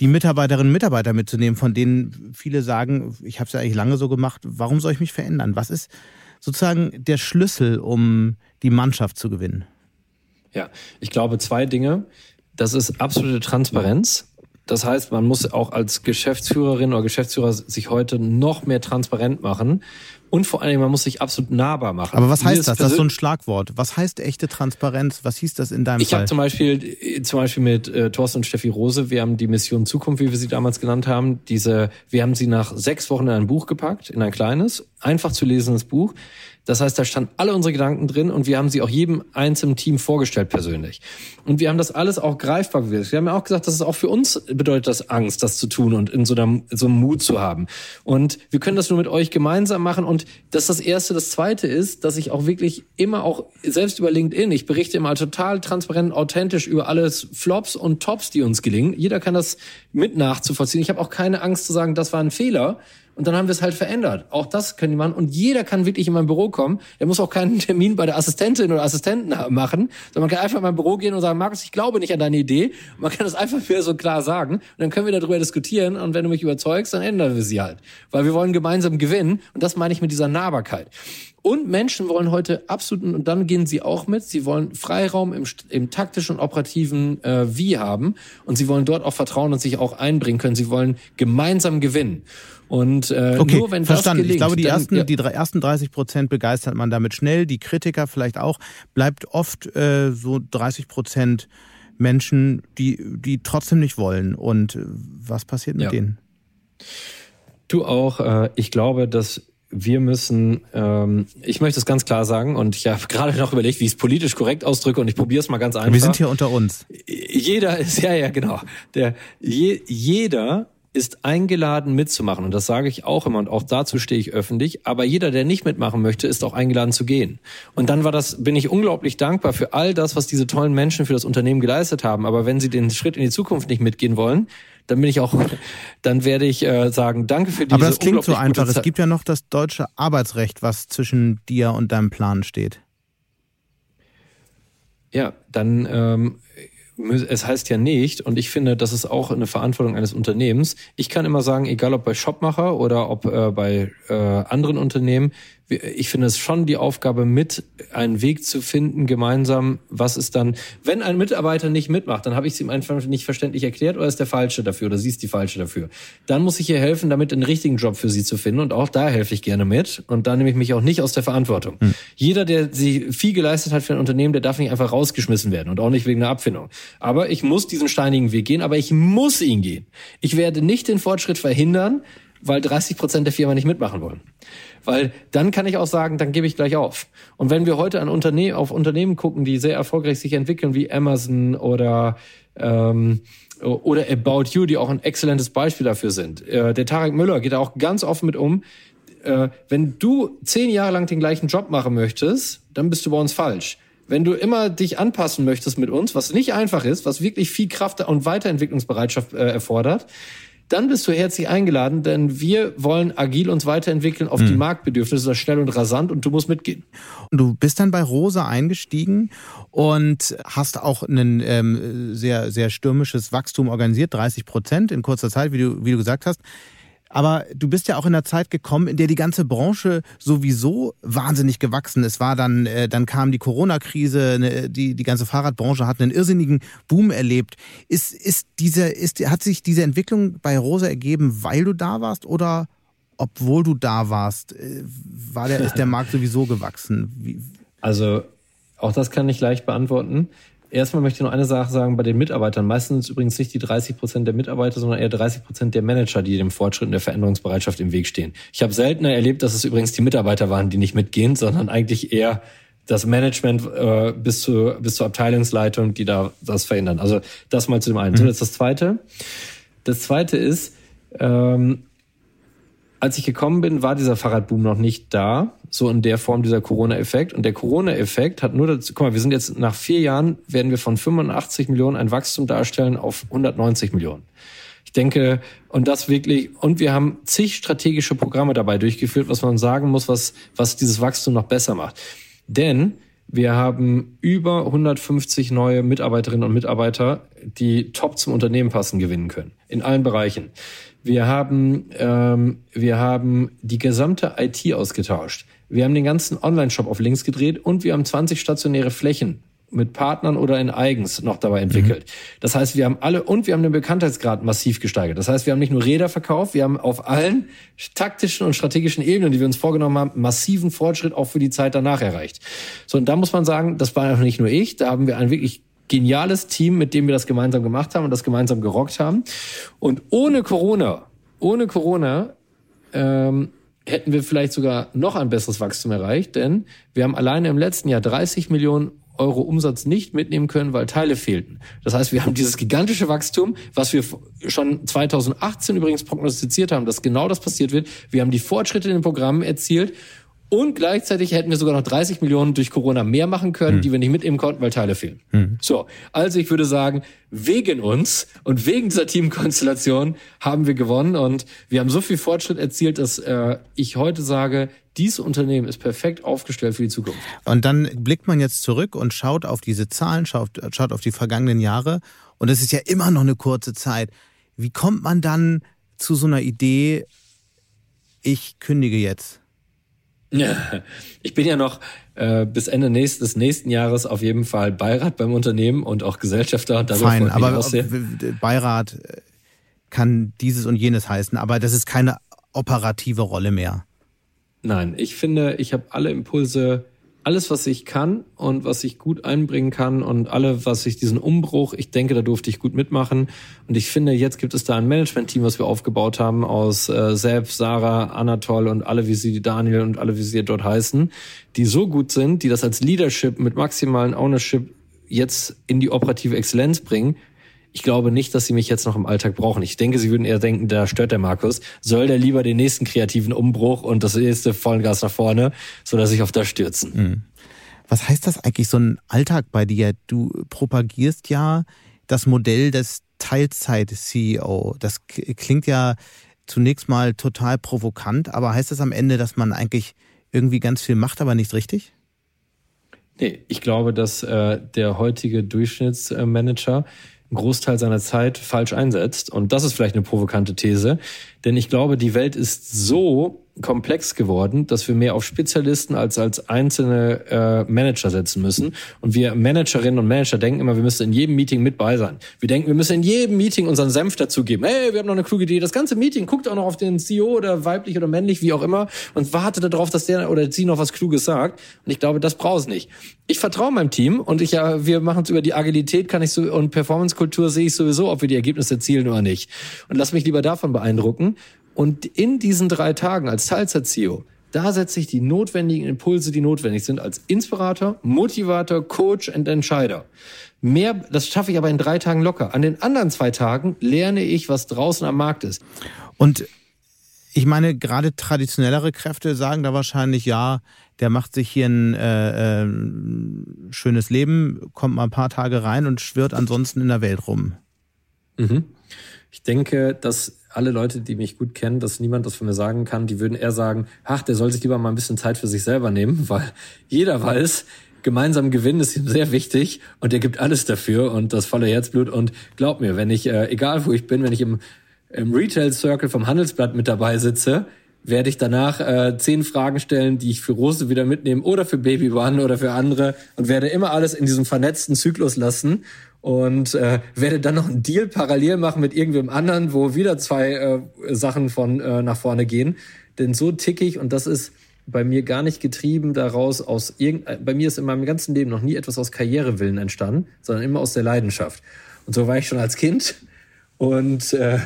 die Mitarbeiterinnen und Mitarbeiter mitzunehmen, von denen viele sagen, ich habe es ja eigentlich lange so gemacht, warum soll ich mich verändern? Was ist sozusagen der Schlüssel, um die Mannschaft zu gewinnen? Ja, ich glaube zwei Dinge. Das ist absolute Transparenz. Das heißt, man muss auch als Geschäftsführerin oder Geschäftsführer sich heute noch mehr transparent machen. Und vor allen Dingen, man muss sich absolut nahbar machen. Aber was heißt das? Das ist so ein Schlagwort. Was heißt echte Transparenz? Was hieß das in deinem ich Fall? Ich habe zum Beispiel, zum Beispiel mit äh, Thorsten und Steffi Rose, wir haben die Mission Zukunft, wie wir sie damals genannt haben, diese, wir haben sie nach sechs Wochen in ein Buch gepackt, in ein kleines, einfach zu lesendes Buch. Das heißt, da standen alle unsere Gedanken drin und wir haben sie auch jedem einzelnen Team vorgestellt persönlich. Und wir haben das alles auch greifbar gewesen. Wir haben ja auch gesagt, dass es auch für uns bedeutet das Angst, das zu tun und in so, einer, so einem Mut zu haben. Und wir können das nur mit euch gemeinsam machen. Und das ist das Erste. Das Zweite ist, dass ich auch wirklich immer auch selbst über LinkedIn, ich berichte immer total transparent, authentisch über alles Flops und Tops, die uns gelingen. Jeder kann das mit nachzuvollziehen. Ich habe auch keine Angst zu sagen, das war ein Fehler, und dann haben wir es halt verändert. Auch das können die machen. Und jeder kann wirklich in mein Büro kommen. Er muss auch keinen Termin bei der Assistentin oder Assistenten machen, sondern man kann einfach in mein Büro gehen und sagen, Markus, ich glaube nicht an deine Idee. Und man kann das einfach wieder so klar sagen. Und dann können wir darüber diskutieren. Und wenn du mich überzeugst, dann ändern wir sie halt. Weil wir wollen gemeinsam gewinnen. Und das meine ich mit dieser Nahbarkeit. Und Menschen wollen heute absolut, und dann gehen sie auch mit, sie wollen Freiraum im, im taktischen und operativen äh, Wie haben. Und sie wollen dort auch vertrauen und sich auch einbringen können. Sie wollen gemeinsam gewinnen. Und äh, okay, nur wenn verstanden. das gelingt, ich glaube, die dann, ersten, ja. die ersten 30 Prozent begeistert man damit schnell, die Kritiker vielleicht auch. Bleibt oft äh, so 30 Prozent Menschen, die, die trotzdem nicht wollen. Und äh, was passiert mit ja. denen? Du auch. Äh, ich glaube, dass wir müssen, ähm, ich möchte es ganz klar sagen und ich habe gerade noch überlegt, wie ich es politisch korrekt ausdrücke und ich probiere es mal ganz einfach. Wir sind hier unter uns. Jeder ist, ja, ja, genau. Der, je, jeder ist eingeladen mitzumachen. Und das sage ich auch immer und auch dazu stehe ich öffentlich. Aber jeder, der nicht mitmachen möchte, ist auch eingeladen zu gehen. Und dann war das, bin ich unglaublich dankbar für all das, was diese tollen Menschen für das Unternehmen geleistet haben. Aber wenn sie den Schritt in die Zukunft nicht mitgehen wollen, dann bin ich auch, dann werde ich äh, sagen, danke für diese Aber das klingt so einfach. Es gibt ja noch das deutsche Arbeitsrecht, was zwischen dir und deinem Plan steht. Ja, dann ähm, es heißt ja nicht, und ich finde, das ist auch eine Verantwortung eines Unternehmens. Ich kann immer sagen, egal ob bei Shopmacher oder ob äh, bei äh, anderen Unternehmen, ich finde es schon die Aufgabe, mit einen Weg zu finden, gemeinsam, was ist dann, wenn ein Mitarbeiter nicht mitmacht, dann habe ich es ihm einfach nicht verständlich erklärt oder ist der Falsche dafür oder sie ist die Falsche dafür. Dann muss ich ihr helfen, damit einen richtigen Job für sie zu finden und auch da helfe ich gerne mit und da nehme ich mich auch nicht aus der Verantwortung. Hm. Jeder, der sie viel geleistet hat für ein Unternehmen, der darf nicht einfach rausgeschmissen werden und auch nicht wegen einer Abfindung. Aber ich muss diesen steinigen Weg gehen, aber ich muss ihn gehen. Ich werde nicht den Fortschritt verhindern, weil 30 Prozent der Firma nicht mitmachen wollen. Weil dann kann ich auch sagen, dann gebe ich gleich auf. Und wenn wir heute an Unternehmen, auf Unternehmen gucken, die sehr erfolgreich sich entwickeln, wie Amazon oder ähm, oder About You, die auch ein exzellentes Beispiel dafür sind. Äh, der Tarek Müller geht da auch ganz offen mit um. Äh, wenn du zehn Jahre lang den gleichen Job machen möchtest, dann bist du bei uns falsch. Wenn du immer dich anpassen möchtest mit uns, was nicht einfach ist, was wirklich viel Kraft und Weiterentwicklungsbereitschaft äh, erfordert, dann bist du herzlich eingeladen, denn wir wollen agil uns weiterentwickeln auf hm. die Marktbedürfnisse, schnell und rasant und du musst mitgehen. Und du bist dann bei Rosa eingestiegen und hast auch ein ähm, sehr, sehr stürmisches Wachstum organisiert, 30 Prozent in kurzer Zeit, wie du, wie du gesagt hast. Aber du bist ja auch in einer Zeit gekommen, in der die ganze Branche sowieso wahnsinnig gewachsen ist. War dann, äh, dann kam die Corona-Krise, ne, die, die ganze Fahrradbranche hat einen irrsinnigen Boom erlebt. Ist, ist diese, ist, hat sich diese Entwicklung bei Rosa ergeben, weil du da warst oder obwohl du da warst, äh, war der, ist der Markt sowieso gewachsen? Wie? Also, auch das kann ich leicht beantworten. Erstmal möchte ich noch eine Sache sagen bei den Mitarbeitern. Meistens übrigens nicht die 30 Prozent der Mitarbeiter, sondern eher 30 Prozent der Manager, die dem Fortschritt und der Veränderungsbereitschaft im Weg stehen. Ich habe seltener erlebt, dass es übrigens die Mitarbeiter waren, die nicht mitgehen, sondern eigentlich eher das Management äh, bis, zu, bis zur Abteilungsleitung, die da das verändern. Also das mal zu dem einen. Mhm. So, jetzt das Zweite. Das Zweite ist, ähm, als ich gekommen bin, war dieser Fahrradboom noch nicht da, so in der Form dieser Corona-Effekt. Und der Corona-Effekt hat nur dazu, guck mal, wir sind jetzt nach vier Jahren, werden wir von 85 Millionen ein Wachstum darstellen auf 190 Millionen. Ich denke, und das wirklich, und wir haben zig strategische Programme dabei durchgeführt, was man sagen muss, was, was dieses Wachstum noch besser macht. Denn wir haben über 150 neue Mitarbeiterinnen und Mitarbeiter, die top zum Unternehmen passen, gewinnen können. In allen Bereichen. Wir haben, ähm, wir haben die gesamte IT ausgetauscht. Wir haben den ganzen Online-Shop auf links gedreht und wir haben 20 stationäre Flächen mit Partnern oder in eigens noch dabei entwickelt. Mhm. Das heißt, wir haben alle und wir haben den Bekanntheitsgrad massiv gesteigert. Das heißt, wir haben nicht nur Räder verkauft, wir haben auf allen taktischen und strategischen Ebenen, die wir uns vorgenommen haben, massiven Fortschritt auch für die Zeit danach erreicht. So, und da muss man sagen, das war nicht nur ich, da haben wir ein wirklich geniales Team, mit dem wir das gemeinsam gemacht haben und das gemeinsam gerockt haben. Und ohne Corona, ohne Corona, ähm, hätten wir vielleicht sogar noch ein besseres Wachstum erreicht, denn wir haben alleine im letzten Jahr 30 Millionen Euro Umsatz nicht mitnehmen können, weil Teile fehlten. Das heißt, wir haben dieses gigantische Wachstum, was wir schon 2018 übrigens prognostiziert haben, dass genau das passiert wird. Wir haben die Fortschritte in den Programmen erzielt und gleichzeitig hätten wir sogar noch 30 Millionen durch Corona mehr machen können, hm. die wir nicht mitnehmen konnten, weil Teile fehlen. Hm. So, also ich würde sagen, wegen uns und wegen dieser Teamkonstellation haben wir gewonnen und wir haben so viel Fortschritt erzielt, dass äh, ich heute sage, dieses Unternehmen ist perfekt aufgestellt für die Zukunft. Und dann blickt man jetzt zurück und schaut auf diese Zahlen, schaut, schaut auf die vergangenen Jahre und es ist ja immer noch eine kurze Zeit. Wie kommt man dann zu so einer Idee, ich kündige jetzt? Ich bin ja noch äh, bis Ende nächst, des nächsten Jahres auf jeden Fall Beirat beim Unternehmen und auch Gesellschafter. Fein, aber Beirat äh, kann dieses und jenes heißen, aber das ist keine operative Rolle mehr. Nein, ich finde, ich habe alle Impulse alles, was ich kann und was ich gut einbringen kann und alle, was ich diesen Umbruch, ich denke, da durfte ich gut mitmachen. Und ich finde, jetzt gibt es da ein Management-Team, was wir aufgebaut haben aus äh, Sepp, Sarah, Anatol und alle, wie sie, Daniel und alle, wie sie dort heißen, die so gut sind, die das als Leadership mit maximalen Ownership jetzt in die operative Exzellenz bringen, ich glaube nicht, dass sie mich jetzt noch im Alltag brauchen. Ich denke, sie würden eher denken, da stört der Markus. Soll der lieber den nächsten kreativen Umbruch und das nächste Vollgas nach vorne, sodass sich auf das stürzen. Mhm. Was heißt das eigentlich, so ein Alltag bei dir? Du propagierst ja das Modell des Teilzeit-CEO. Das klingt ja zunächst mal total provokant, aber heißt das am Ende, dass man eigentlich irgendwie ganz viel macht, aber nicht richtig? Nee, ich glaube, dass äh, der heutige Durchschnittsmanager einen Großteil seiner Zeit falsch einsetzt. Und das ist vielleicht eine provokante These, denn ich glaube, die Welt ist so komplex geworden, dass wir mehr auf Spezialisten als als einzelne äh, Manager setzen müssen. Und wir Managerinnen und Manager denken immer, wir müssen in jedem Meeting mit bei sein. Wir denken, wir müssen in jedem Meeting unseren Senf dazugeben. Hey, wir haben noch eine kluge Idee. Das ganze Meeting guckt auch noch auf den CEO oder weiblich oder männlich, wie auch immer, und wartet darauf, dass der oder sie noch was Kluges sagt. Und ich glaube, das braucht nicht. Ich vertraue meinem Team und ich ja, wir machen es über die Agilität, kann ich so und Performance-Kultur sehe ich sowieso, ob wir die Ergebnisse erzielen oder nicht. Und lass mich lieber davon beeindrucken. Und in diesen drei Tagen als Teilzeit-CEO, da setze ich die notwendigen Impulse, die notwendig sind, als Inspirator, Motivator, Coach und Entscheider. Mehr, das schaffe ich aber in drei Tagen locker. An den anderen zwei Tagen lerne ich, was draußen am Markt ist. Und ich meine, gerade traditionellere Kräfte sagen da wahrscheinlich, ja, der macht sich hier ein äh, äh, schönes Leben, kommt mal ein paar Tage rein und schwirrt ansonsten in der Welt rum. Mhm. Ich denke, dass alle Leute, die mich gut kennen, dass niemand das von mir sagen kann, die würden eher sagen, ach, der soll sich lieber mal ein bisschen Zeit für sich selber nehmen, weil jeder weiß, gemeinsam gewinnen ist ihm sehr wichtig und er gibt alles dafür und das volle Herzblut. Und glaub mir, wenn ich, äh, egal wo ich bin, wenn ich im, im Retail Circle vom Handelsblatt mit dabei sitze, werde ich danach äh, zehn Fragen stellen, die ich für Rose wieder mitnehme oder für Baby One oder für andere und werde immer alles in diesem vernetzten Zyklus lassen und äh, werde dann noch einen Deal parallel machen mit irgendwem anderen, wo wieder zwei äh, Sachen von äh, nach vorne gehen. Denn so tick ich und das ist bei mir gar nicht getrieben daraus aus irgend äh, bei mir ist in meinem ganzen Leben noch nie etwas aus Karrierewillen entstanden, sondern immer aus der Leidenschaft. Und so war ich schon als Kind und äh,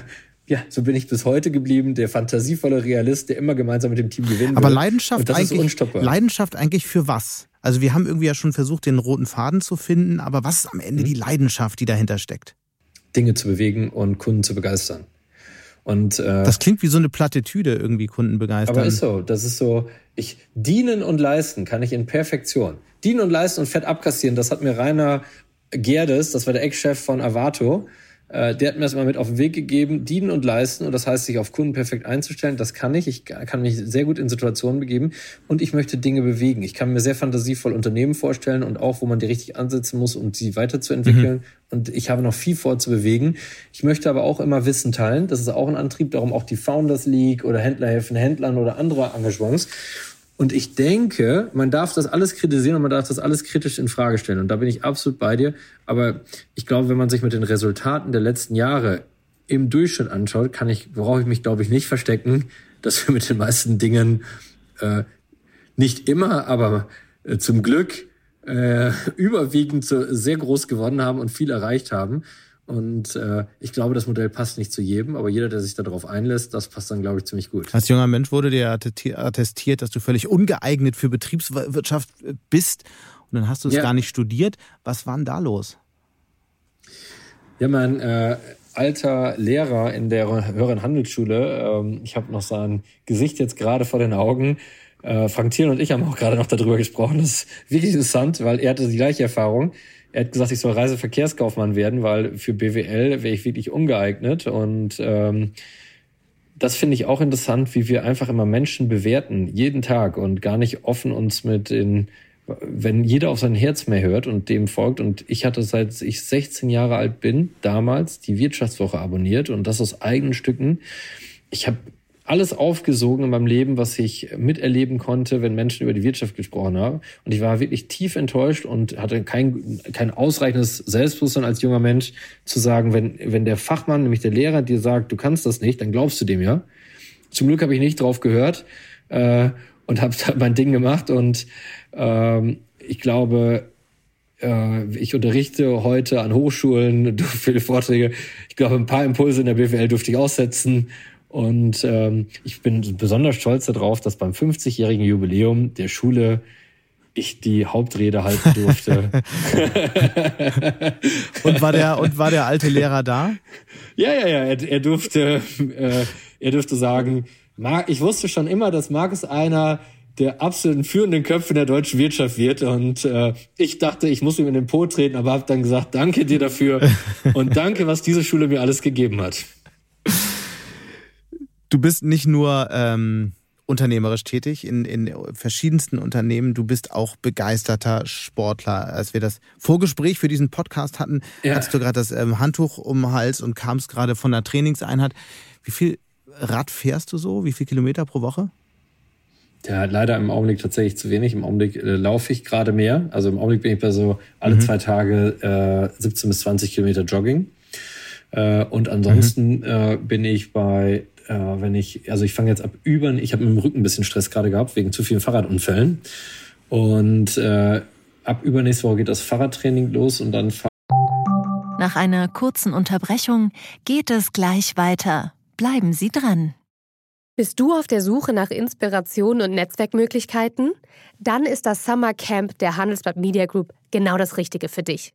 ja, so bin ich bis heute geblieben, der fantasievolle Realist, der immer gemeinsam mit dem Team gewinnen Aber Leidenschaft eigentlich, Leidenschaft eigentlich für was? Also wir haben irgendwie ja schon versucht, den roten Faden zu finden, aber was ist am Ende die mhm. Leidenschaft, die dahinter steckt? Dinge zu bewegen und Kunden zu begeistern. Und, äh, das klingt wie so eine Plattitüde, irgendwie Kunden begeistern. Aber ist so. Das ist so, ich dienen und leisten kann ich in Perfektion. Dienen und leisten und fett abkassieren, das hat mir Rainer Gerdes, das war der Ex-Chef von Avato, äh, der hat mir das immer mit auf den Weg gegeben, dienen und leisten. Und das heißt, sich auf Kunden perfekt einzustellen. Das kann ich. Ich kann mich sehr gut in Situationen begeben. Und ich möchte Dinge bewegen. Ich kann mir sehr fantasievoll Unternehmen vorstellen und auch, wo man die richtig ansetzen muss, um sie weiterzuentwickeln. Mhm. Und ich habe noch viel vor zu bewegen. Ich möchte aber auch immer Wissen teilen. Das ist auch ein Antrieb. Darum auch die Founders League oder Händler helfen Händlern oder andere Engagements. Und ich denke, man darf das alles kritisieren und man darf das alles kritisch in Frage stellen. Und da bin ich absolut bei dir. Aber ich glaube, wenn man sich mit den Resultaten der letzten Jahre im Durchschnitt anschaut, kann ich, brauche ich mich, glaube ich, nicht verstecken, dass wir mit den meisten Dingen äh, nicht immer, aber äh, zum Glück äh, überwiegend so sehr groß gewonnen haben und viel erreicht haben. Und äh, ich glaube, das Modell passt nicht zu jedem, aber jeder, der sich darauf einlässt, das passt dann, glaube ich, ziemlich gut. Als junger Mensch wurde dir attestiert, dass du völlig ungeeignet für Betriebswirtschaft bist. Und dann hast du es ja. gar nicht studiert. Was war denn da los? Ja, mein äh, alter Lehrer in der höheren Handelsschule, ähm, ich habe noch sein Gesicht jetzt gerade vor den Augen. Äh, Frank Thiel und ich haben auch gerade noch darüber gesprochen. Das ist wirklich interessant, weil er hatte die gleiche Erfahrung er hat gesagt, ich soll Reiseverkehrskaufmann werden, weil für BWL wäre ich wirklich ungeeignet. Und ähm, das finde ich auch interessant, wie wir einfach immer Menschen bewerten, jeden Tag und gar nicht offen uns mit in, wenn jeder auf sein Herz mehr hört und dem folgt. Und ich hatte seit ich 16 Jahre alt bin, damals die Wirtschaftswoche abonniert und das aus eigenen Stücken. Ich habe alles aufgesogen in meinem Leben, was ich miterleben konnte, wenn Menschen über die Wirtschaft gesprochen haben. Und ich war wirklich tief enttäuscht und hatte kein, kein ausreichendes Selbstbewusstsein als junger Mensch zu sagen, wenn, wenn der Fachmann, nämlich der Lehrer, dir sagt, du kannst das nicht, dann glaubst du dem ja. Zum Glück habe ich nicht drauf gehört äh, und habe mein Ding gemacht. Und ähm, ich glaube, äh, ich unterrichte heute an Hochschulen, viele Vorträge. Ich glaube, ein paar Impulse in der BWL durfte ich aussetzen und ähm, ich bin besonders stolz darauf, dass beim 50-jährigen Jubiläum der Schule ich die Hauptrede halten durfte. und war der und war der alte Lehrer da? Ja, ja, ja. Er, er durfte, äh, er durfte sagen, ich wusste schon immer, dass Marc ist einer, der absoluten führenden Köpfe der deutschen Wirtschaft wird. Und äh, ich dachte, ich muss ihm in den Po treten, aber habe dann gesagt, danke dir dafür und danke, was diese Schule mir alles gegeben hat. Du bist nicht nur ähm, unternehmerisch tätig in, in verschiedensten Unternehmen. Du bist auch begeisterter Sportler. Als wir das Vorgespräch für diesen Podcast hatten, ja. hattest du gerade das ähm, Handtuch um den Hals und kamst gerade von der Trainingseinheit. Wie viel Rad fährst du so? Wie viel Kilometer pro Woche? Ja, leider im Augenblick tatsächlich zu wenig. Im Augenblick äh, laufe ich gerade mehr. Also im Augenblick bin ich bei so alle mhm. zwei Tage äh, 17 bis 20 Kilometer Jogging. Äh, und ansonsten mhm. äh, bin ich bei, äh, wenn ich, also ich fange jetzt ab über, ich habe mit dem Rücken ein bisschen Stress gerade gehabt wegen zu vielen Fahrradunfällen. Und äh, ab übernächste Woche geht das Fahrradtraining los und dann. Nach einer kurzen Unterbrechung geht es gleich weiter. Bleiben Sie dran. Bist du auf der Suche nach Inspiration und Netzwerkmöglichkeiten? Dann ist das Summer Camp der Handelsblatt Media Group genau das Richtige für dich.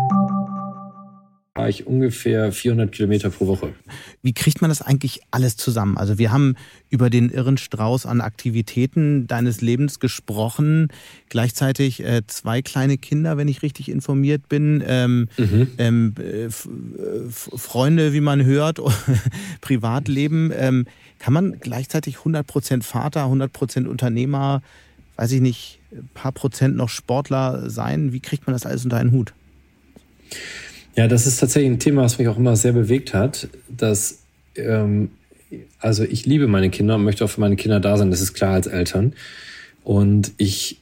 fahre ich ungefähr 400 Kilometer pro Woche. Wie kriegt man das eigentlich alles zusammen? Also wir haben über den irren Strauß an Aktivitäten deines Lebens gesprochen. Gleichzeitig äh, zwei kleine Kinder, wenn ich richtig informiert bin. Ähm, mhm. ähm, äh, Freunde, wie man hört, Privatleben. Ähm, kann man gleichzeitig 100% Vater, 100% Unternehmer, weiß ich nicht, ein paar Prozent noch Sportler sein? Wie kriegt man das alles unter einen Hut? Ja, das ist tatsächlich ein Thema, was mich auch immer sehr bewegt hat, dass ähm, also ich liebe meine Kinder und möchte auch für meine Kinder da sein, das ist klar als Eltern. Und ich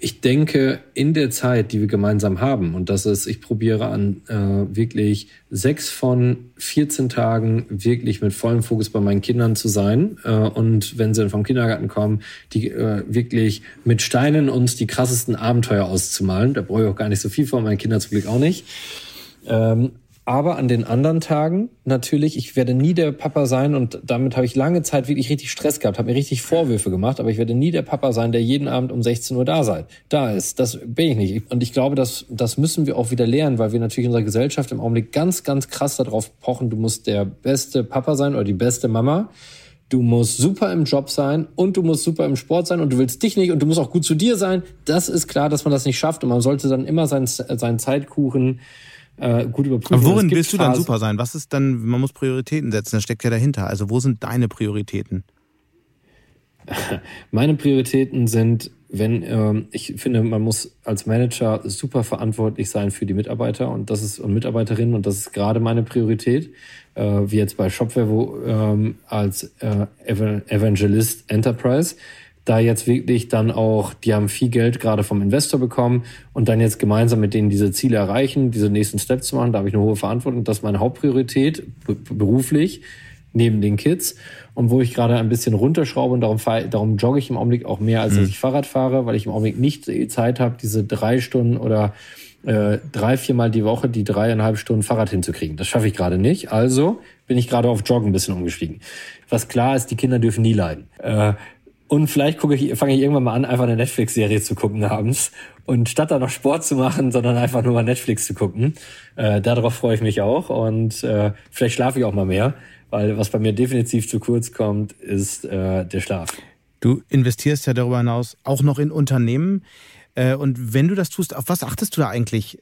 ich denke, in der Zeit, die wir gemeinsam haben, und das ist, ich probiere an äh, wirklich sechs von 14 Tagen wirklich mit vollem Fokus bei meinen Kindern zu sein. Äh, und wenn sie dann vom Kindergarten kommen, die äh, wirklich mit Steinen uns die krassesten Abenteuer auszumalen. Da brauche ich auch gar nicht so viel vor, meine Kinder zum Glück auch nicht. Ähm, aber an den anderen Tagen natürlich, ich werde nie der Papa sein und damit habe ich lange Zeit wirklich richtig Stress gehabt, habe mir richtig Vorwürfe gemacht, aber ich werde nie der Papa sein, der jeden Abend um 16 Uhr da sei, da ist. Das bin ich nicht. Und ich glaube, das, das müssen wir auch wieder lernen, weil wir natürlich in unserer Gesellschaft im Augenblick ganz, ganz krass darauf pochen, du musst der beste Papa sein oder die beste Mama. Du musst super im Job sein und du musst super im Sport sein und du willst dich nicht und du musst auch gut zu dir sein. Das ist klar, dass man das nicht schafft und man sollte dann immer seinen, seinen Zeitkuchen äh, gut überprüfen. Aber worin willst du dann super sein? Was ist dann, man muss Prioritäten setzen, das steckt ja dahinter. Also wo sind deine Prioritäten? Meine Prioritäten sind, wenn ähm, ich finde, man muss als Manager super verantwortlich sein für die Mitarbeiter und das ist und Mitarbeiterinnen und das ist gerade meine Priorität, äh, wie jetzt bei Shopware, wo ähm, als äh, Evangelist Enterprise da jetzt wirklich dann auch, die haben viel Geld gerade vom Investor bekommen und dann jetzt gemeinsam mit denen diese Ziele erreichen, diese nächsten Steps zu machen, da habe ich eine hohe Verantwortung. Das ist meine Hauptpriorität beruflich neben den Kids und wo ich gerade ein bisschen runterschraube und darum, fahre, darum jogge ich im Augenblick auch mehr, als mhm. dass ich Fahrrad fahre, weil ich im Augenblick nicht die Zeit habe, diese drei Stunden oder äh, drei, viermal die Woche die dreieinhalb Stunden Fahrrad hinzukriegen. Das schaffe ich gerade nicht. Also bin ich gerade auf Joggen ein bisschen umgestiegen. Was klar ist, die Kinder dürfen nie leiden. Äh, und vielleicht gucke ich, fange ich irgendwann mal an, einfach eine Netflix-Serie zu gucken abends. Und statt da noch Sport zu machen, sondern einfach nur mal Netflix zu gucken. Äh, darauf freue ich mich auch. Und äh, vielleicht schlafe ich auch mal mehr. Weil was bei mir definitiv zu kurz kommt, ist äh, der Schlaf. Du investierst ja darüber hinaus auch noch in Unternehmen. Äh, und wenn du das tust, auf was achtest du da eigentlich?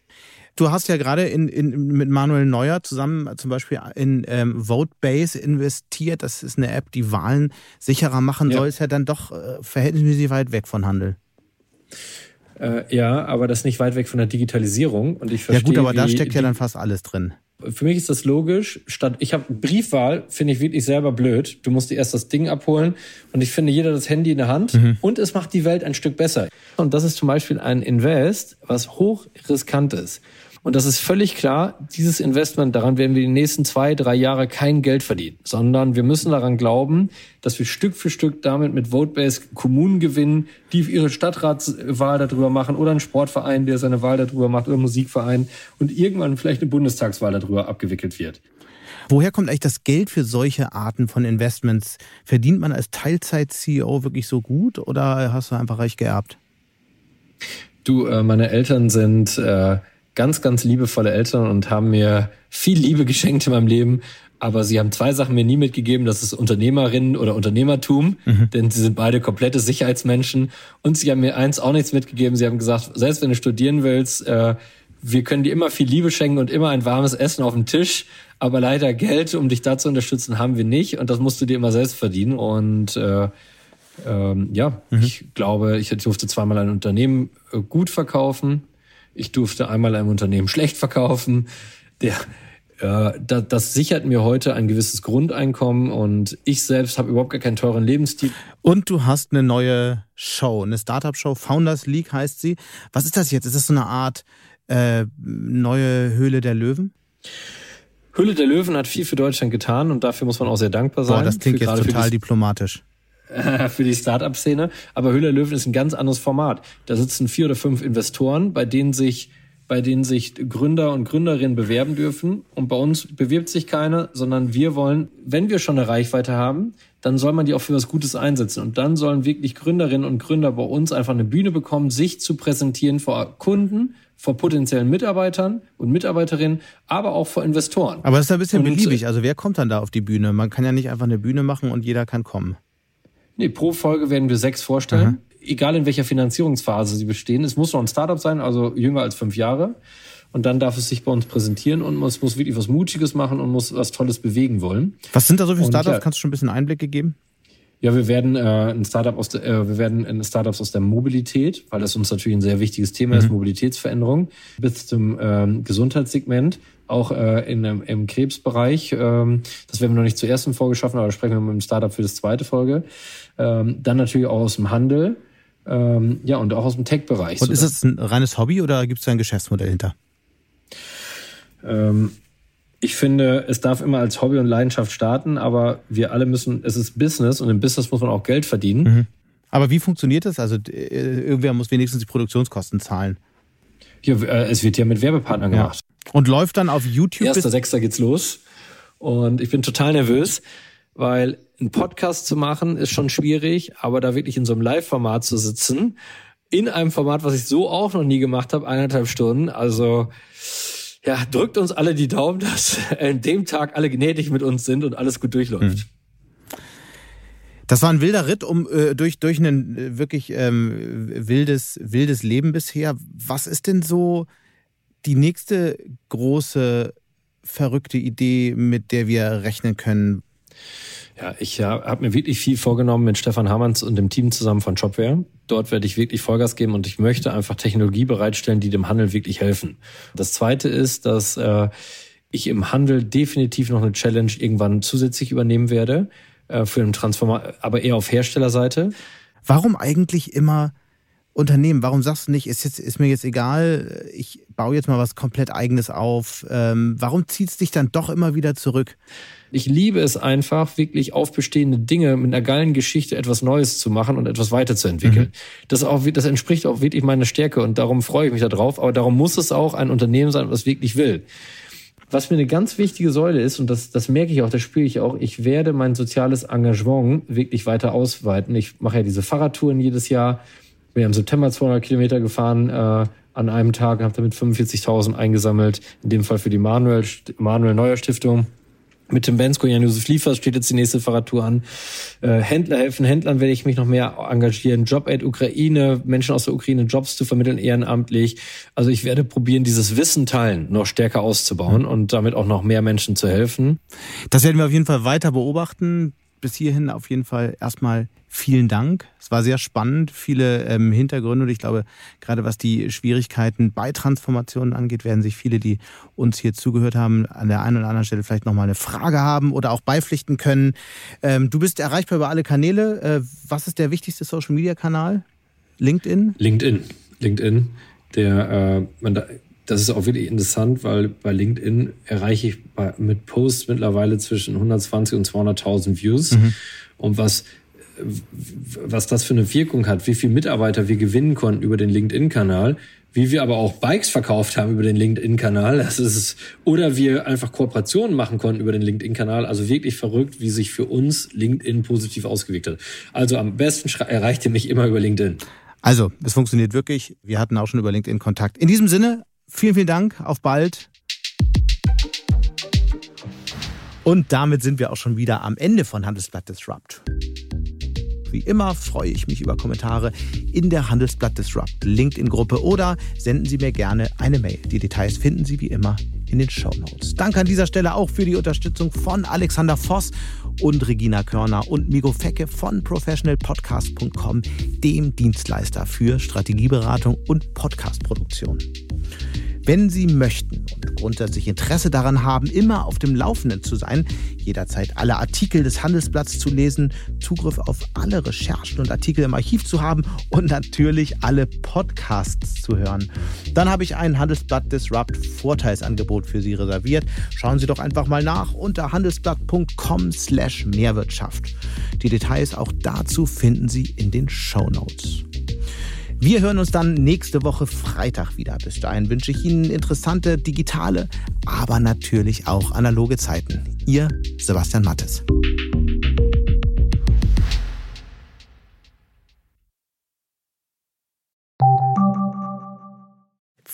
Du hast ja gerade in, in, mit Manuel Neuer zusammen zum Beispiel in ähm, Votebase investiert. Das ist eine App, die Wahlen sicherer machen ja. soll. Ist ja dann doch äh, verhältnismäßig weit weg von Handel. Äh, ja, aber das ist nicht weit weg von der Digitalisierung. Und ich verstehe, ja gut, aber da steckt ja dann fast alles drin. Für mich ist das logisch. Statt ich habe Briefwahl, finde ich wirklich selber blöd. Du musst dir erst das Ding abholen und ich finde jeder das Handy in der Hand mhm. und es macht die Welt ein Stück besser. Und das ist zum Beispiel ein Invest, was hoch riskant ist. Und das ist völlig klar, dieses Investment, daran werden wir die nächsten zwei, drei Jahre kein Geld verdienen, sondern wir müssen daran glauben, dass wir Stück für Stück damit mit Votebase Kommunen gewinnen, die ihre Stadtratswahl darüber machen oder ein Sportverein, der seine Wahl darüber macht oder ein Musikverein und irgendwann vielleicht eine Bundestagswahl darüber abgewickelt wird. Woher kommt eigentlich das Geld für solche Arten von Investments? Verdient man als Teilzeit-CEO wirklich so gut oder hast du einfach reich geerbt? Du, äh, meine Eltern sind äh, ganz, ganz liebevolle Eltern und haben mir viel Liebe geschenkt in meinem Leben. Aber sie haben zwei Sachen mir nie mitgegeben. Das ist Unternehmerinnen oder Unternehmertum, mhm. denn sie sind beide komplette Sicherheitsmenschen. Und sie haben mir eins auch nichts mitgegeben. Sie haben gesagt, selbst wenn du studieren willst, äh, wir können dir immer viel Liebe schenken und immer ein warmes Essen auf dem Tisch. Aber leider Geld, um dich da zu unterstützen, haben wir nicht. Und das musst du dir immer selbst verdienen. Und äh, ähm, ja, mhm. ich glaube, ich durfte zweimal ein Unternehmen äh, gut verkaufen. Ich durfte einmal ein Unternehmen schlecht verkaufen. Der, äh, das, das sichert mir heute ein gewisses Grundeinkommen und ich selbst habe überhaupt gar keinen teuren Lebensstil. Und du hast eine neue Show, eine Startup-Show, Founders League heißt sie. Was ist das jetzt? Ist das so eine Art äh, neue Höhle der Löwen? Höhle der Löwen hat viel für Deutschland getan und dafür muss man auch sehr dankbar sein. Boah, das klingt jetzt total diplomatisch. für die Startup-Szene. Aber Höhle Löwen ist ein ganz anderes Format. Da sitzen vier oder fünf Investoren, bei denen sich bei denen sich Gründer und Gründerinnen bewerben dürfen. Und bei uns bewirbt sich keiner, sondern wir wollen, wenn wir schon eine Reichweite haben, dann soll man die auch für was Gutes einsetzen. Und dann sollen wirklich Gründerinnen und Gründer bei uns einfach eine Bühne bekommen, sich zu präsentieren vor Kunden, vor potenziellen Mitarbeitern und Mitarbeiterinnen, aber auch vor Investoren. Aber das ist ein bisschen und, beliebig. Also wer kommt dann da auf die Bühne? Man kann ja nicht einfach eine Bühne machen und jeder kann kommen. Nee, pro Folge werden wir sechs vorstellen. Mhm. Egal in welcher Finanzierungsphase sie bestehen. Es muss noch ein Startup sein, also jünger als fünf Jahre. Und dann darf es sich bei uns präsentieren und es muss wirklich was Mutiges machen und muss was Tolles bewegen wollen. Was sind da so viele Startups? Ja, Kannst du schon ein bisschen Einblicke geben? Ja, wir werden äh, ein Startup aus der, äh, wir werden in Startups aus der Mobilität, weil das uns natürlich ein sehr wichtiges Thema mhm. ist, Mobilitätsveränderung, bis zum ähm, Gesundheitssegment, auch äh, in, im Krebsbereich. Ähm, das werden wir noch nicht zur ersten Folge schaffen, aber sprechen wir mit dem Startup für das zweite Folge. Ähm, dann natürlich auch aus dem Handel, ähm, ja, und auch aus dem Tech-Bereich. Und ist das ein reines Hobby oder gibt es da ein Geschäftsmodell hinter? Ähm, ich finde, es darf immer als Hobby und Leidenschaft starten, aber wir alle müssen, es ist Business und im Business muss man auch Geld verdienen. Mhm. Aber wie funktioniert das? Also äh, irgendwer muss wenigstens die Produktionskosten zahlen. Ja, äh, es wird ja mit Werbepartnern gemacht. Und läuft dann auf YouTube. Erster Sechster geht's los. Und ich bin total nervös, weil ein Podcast zu machen ist schon schwierig, aber da wirklich in so einem Live-Format zu sitzen, in einem Format, was ich so auch noch nie gemacht habe, eineinhalb Stunden, also ja, drückt uns alle die Daumen, dass an dem Tag alle gnädig mit uns sind und alles gut durchläuft. Mhm. Das war ein wilder Ritt um äh, durch durch ein äh, wirklich ähm, wildes wildes Leben bisher. Was ist denn so die nächste große verrückte Idee, mit der wir rechnen können? Ja, ich habe mir wirklich viel vorgenommen mit Stefan Hamanns und dem Team zusammen von Shopware. Dort werde ich wirklich Vollgas geben und ich möchte einfach Technologie bereitstellen, die dem Handel wirklich helfen. Das Zweite ist, dass äh, ich im Handel definitiv noch eine Challenge irgendwann zusätzlich übernehmen werde äh, für einen Transformer, aber eher auf Herstellerseite. Warum eigentlich immer Unternehmen? Warum sagst du nicht, ist, jetzt, ist mir jetzt egal, ich baue jetzt mal was komplett eigenes auf? Ähm, warum zieht es dich dann doch immer wieder zurück? Ich liebe es einfach, wirklich auf bestehende Dinge mit einer geilen Geschichte etwas Neues zu machen und etwas weiterzuentwickeln. Mhm. Das, auch, das entspricht auch wirklich meiner Stärke und darum freue ich mich darauf. Aber darum muss es auch ein Unternehmen sein, was wirklich will. Was mir eine ganz wichtige Säule ist, und das, das merke ich auch, das spüre ich auch, ich werde mein soziales Engagement wirklich weiter ausweiten. Ich mache ja diese Fahrradtouren jedes Jahr. Bin ja im September 200 Kilometer gefahren äh, an einem Tag, habe damit 45.000 eingesammelt, in dem Fall für die Manuel, Manuel Neuer Stiftung. Mit Tim Bensko, Jan Josef Liefers steht jetzt die nächste Fahrradtour an. Äh, Händler helfen Händlern werde ich mich noch mehr engagieren. Job Aid Ukraine, Menschen aus der Ukraine Jobs zu vermitteln ehrenamtlich. Also ich werde probieren, dieses Wissen teilen noch stärker auszubauen und damit auch noch mehr Menschen zu helfen. Das werden wir auf jeden Fall weiter beobachten bis hierhin auf jeden Fall erstmal vielen Dank. Es war sehr spannend, viele ähm, Hintergründe und ich glaube, gerade was die Schwierigkeiten bei Transformationen angeht, werden sich viele, die uns hier zugehört haben, an der einen oder anderen Stelle vielleicht nochmal eine Frage haben oder auch beipflichten können. Ähm, du bist erreichbar über alle Kanäle. Äh, was ist der wichtigste Social Media Kanal? LinkedIn? LinkedIn. LinkedIn. Der, äh, man das ist auch wirklich interessant, weil bei LinkedIn erreiche ich bei, mit Posts mittlerweile zwischen 120 und 200.000 Views. Mhm. Und was, was das für eine Wirkung hat, wie viele Mitarbeiter wir gewinnen konnten über den LinkedIn-Kanal, wie wir aber auch Bikes verkauft haben über den LinkedIn-Kanal. Das ist, oder wir einfach Kooperationen machen konnten über den LinkedIn-Kanal. Also wirklich verrückt, wie sich für uns LinkedIn positiv ausgewirkt hat. Also am besten erreicht ihr mich immer über LinkedIn. Also, es funktioniert wirklich. Wir hatten auch schon über LinkedIn Kontakt. In diesem Sinne, vielen, vielen Dank. Auf bald. Und damit sind wir auch schon wieder am Ende von Handelsblatt Disrupt. Wie immer freue ich mich über Kommentare in der Handelsblatt Disrupt LinkedIn-Gruppe oder senden Sie mir gerne eine Mail. Die Details finden Sie wie immer in den Show Notes. Danke an dieser Stelle auch für die Unterstützung von Alexander Voss und Regina Körner und Migo Fecke von professionalpodcast.com, dem Dienstleister für Strategieberatung und Podcastproduktion. Wenn Sie möchten und grundsätzlich Interesse daran haben, immer auf dem Laufenden zu sein, jederzeit alle Artikel des Handelsblatts zu lesen, Zugriff auf alle Recherchen und Artikel im Archiv zu haben und natürlich alle Podcasts zu hören, dann habe ich ein Handelsblatt Disrupt Vorteilsangebot für Sie reserviert. Schauen Sie doch einfach mal nach unter handelsblatt.com slash Mehrwirtschaft. Die Details auch dazu finden Sie in den Show Notes. Wir hören uns dann nächste Woche Freitag wieder. Bis dahin wünsche ich Ihnen interessante digitale, aber natürlich auch analoge Zeiten. Ihr Sebastian Mattes.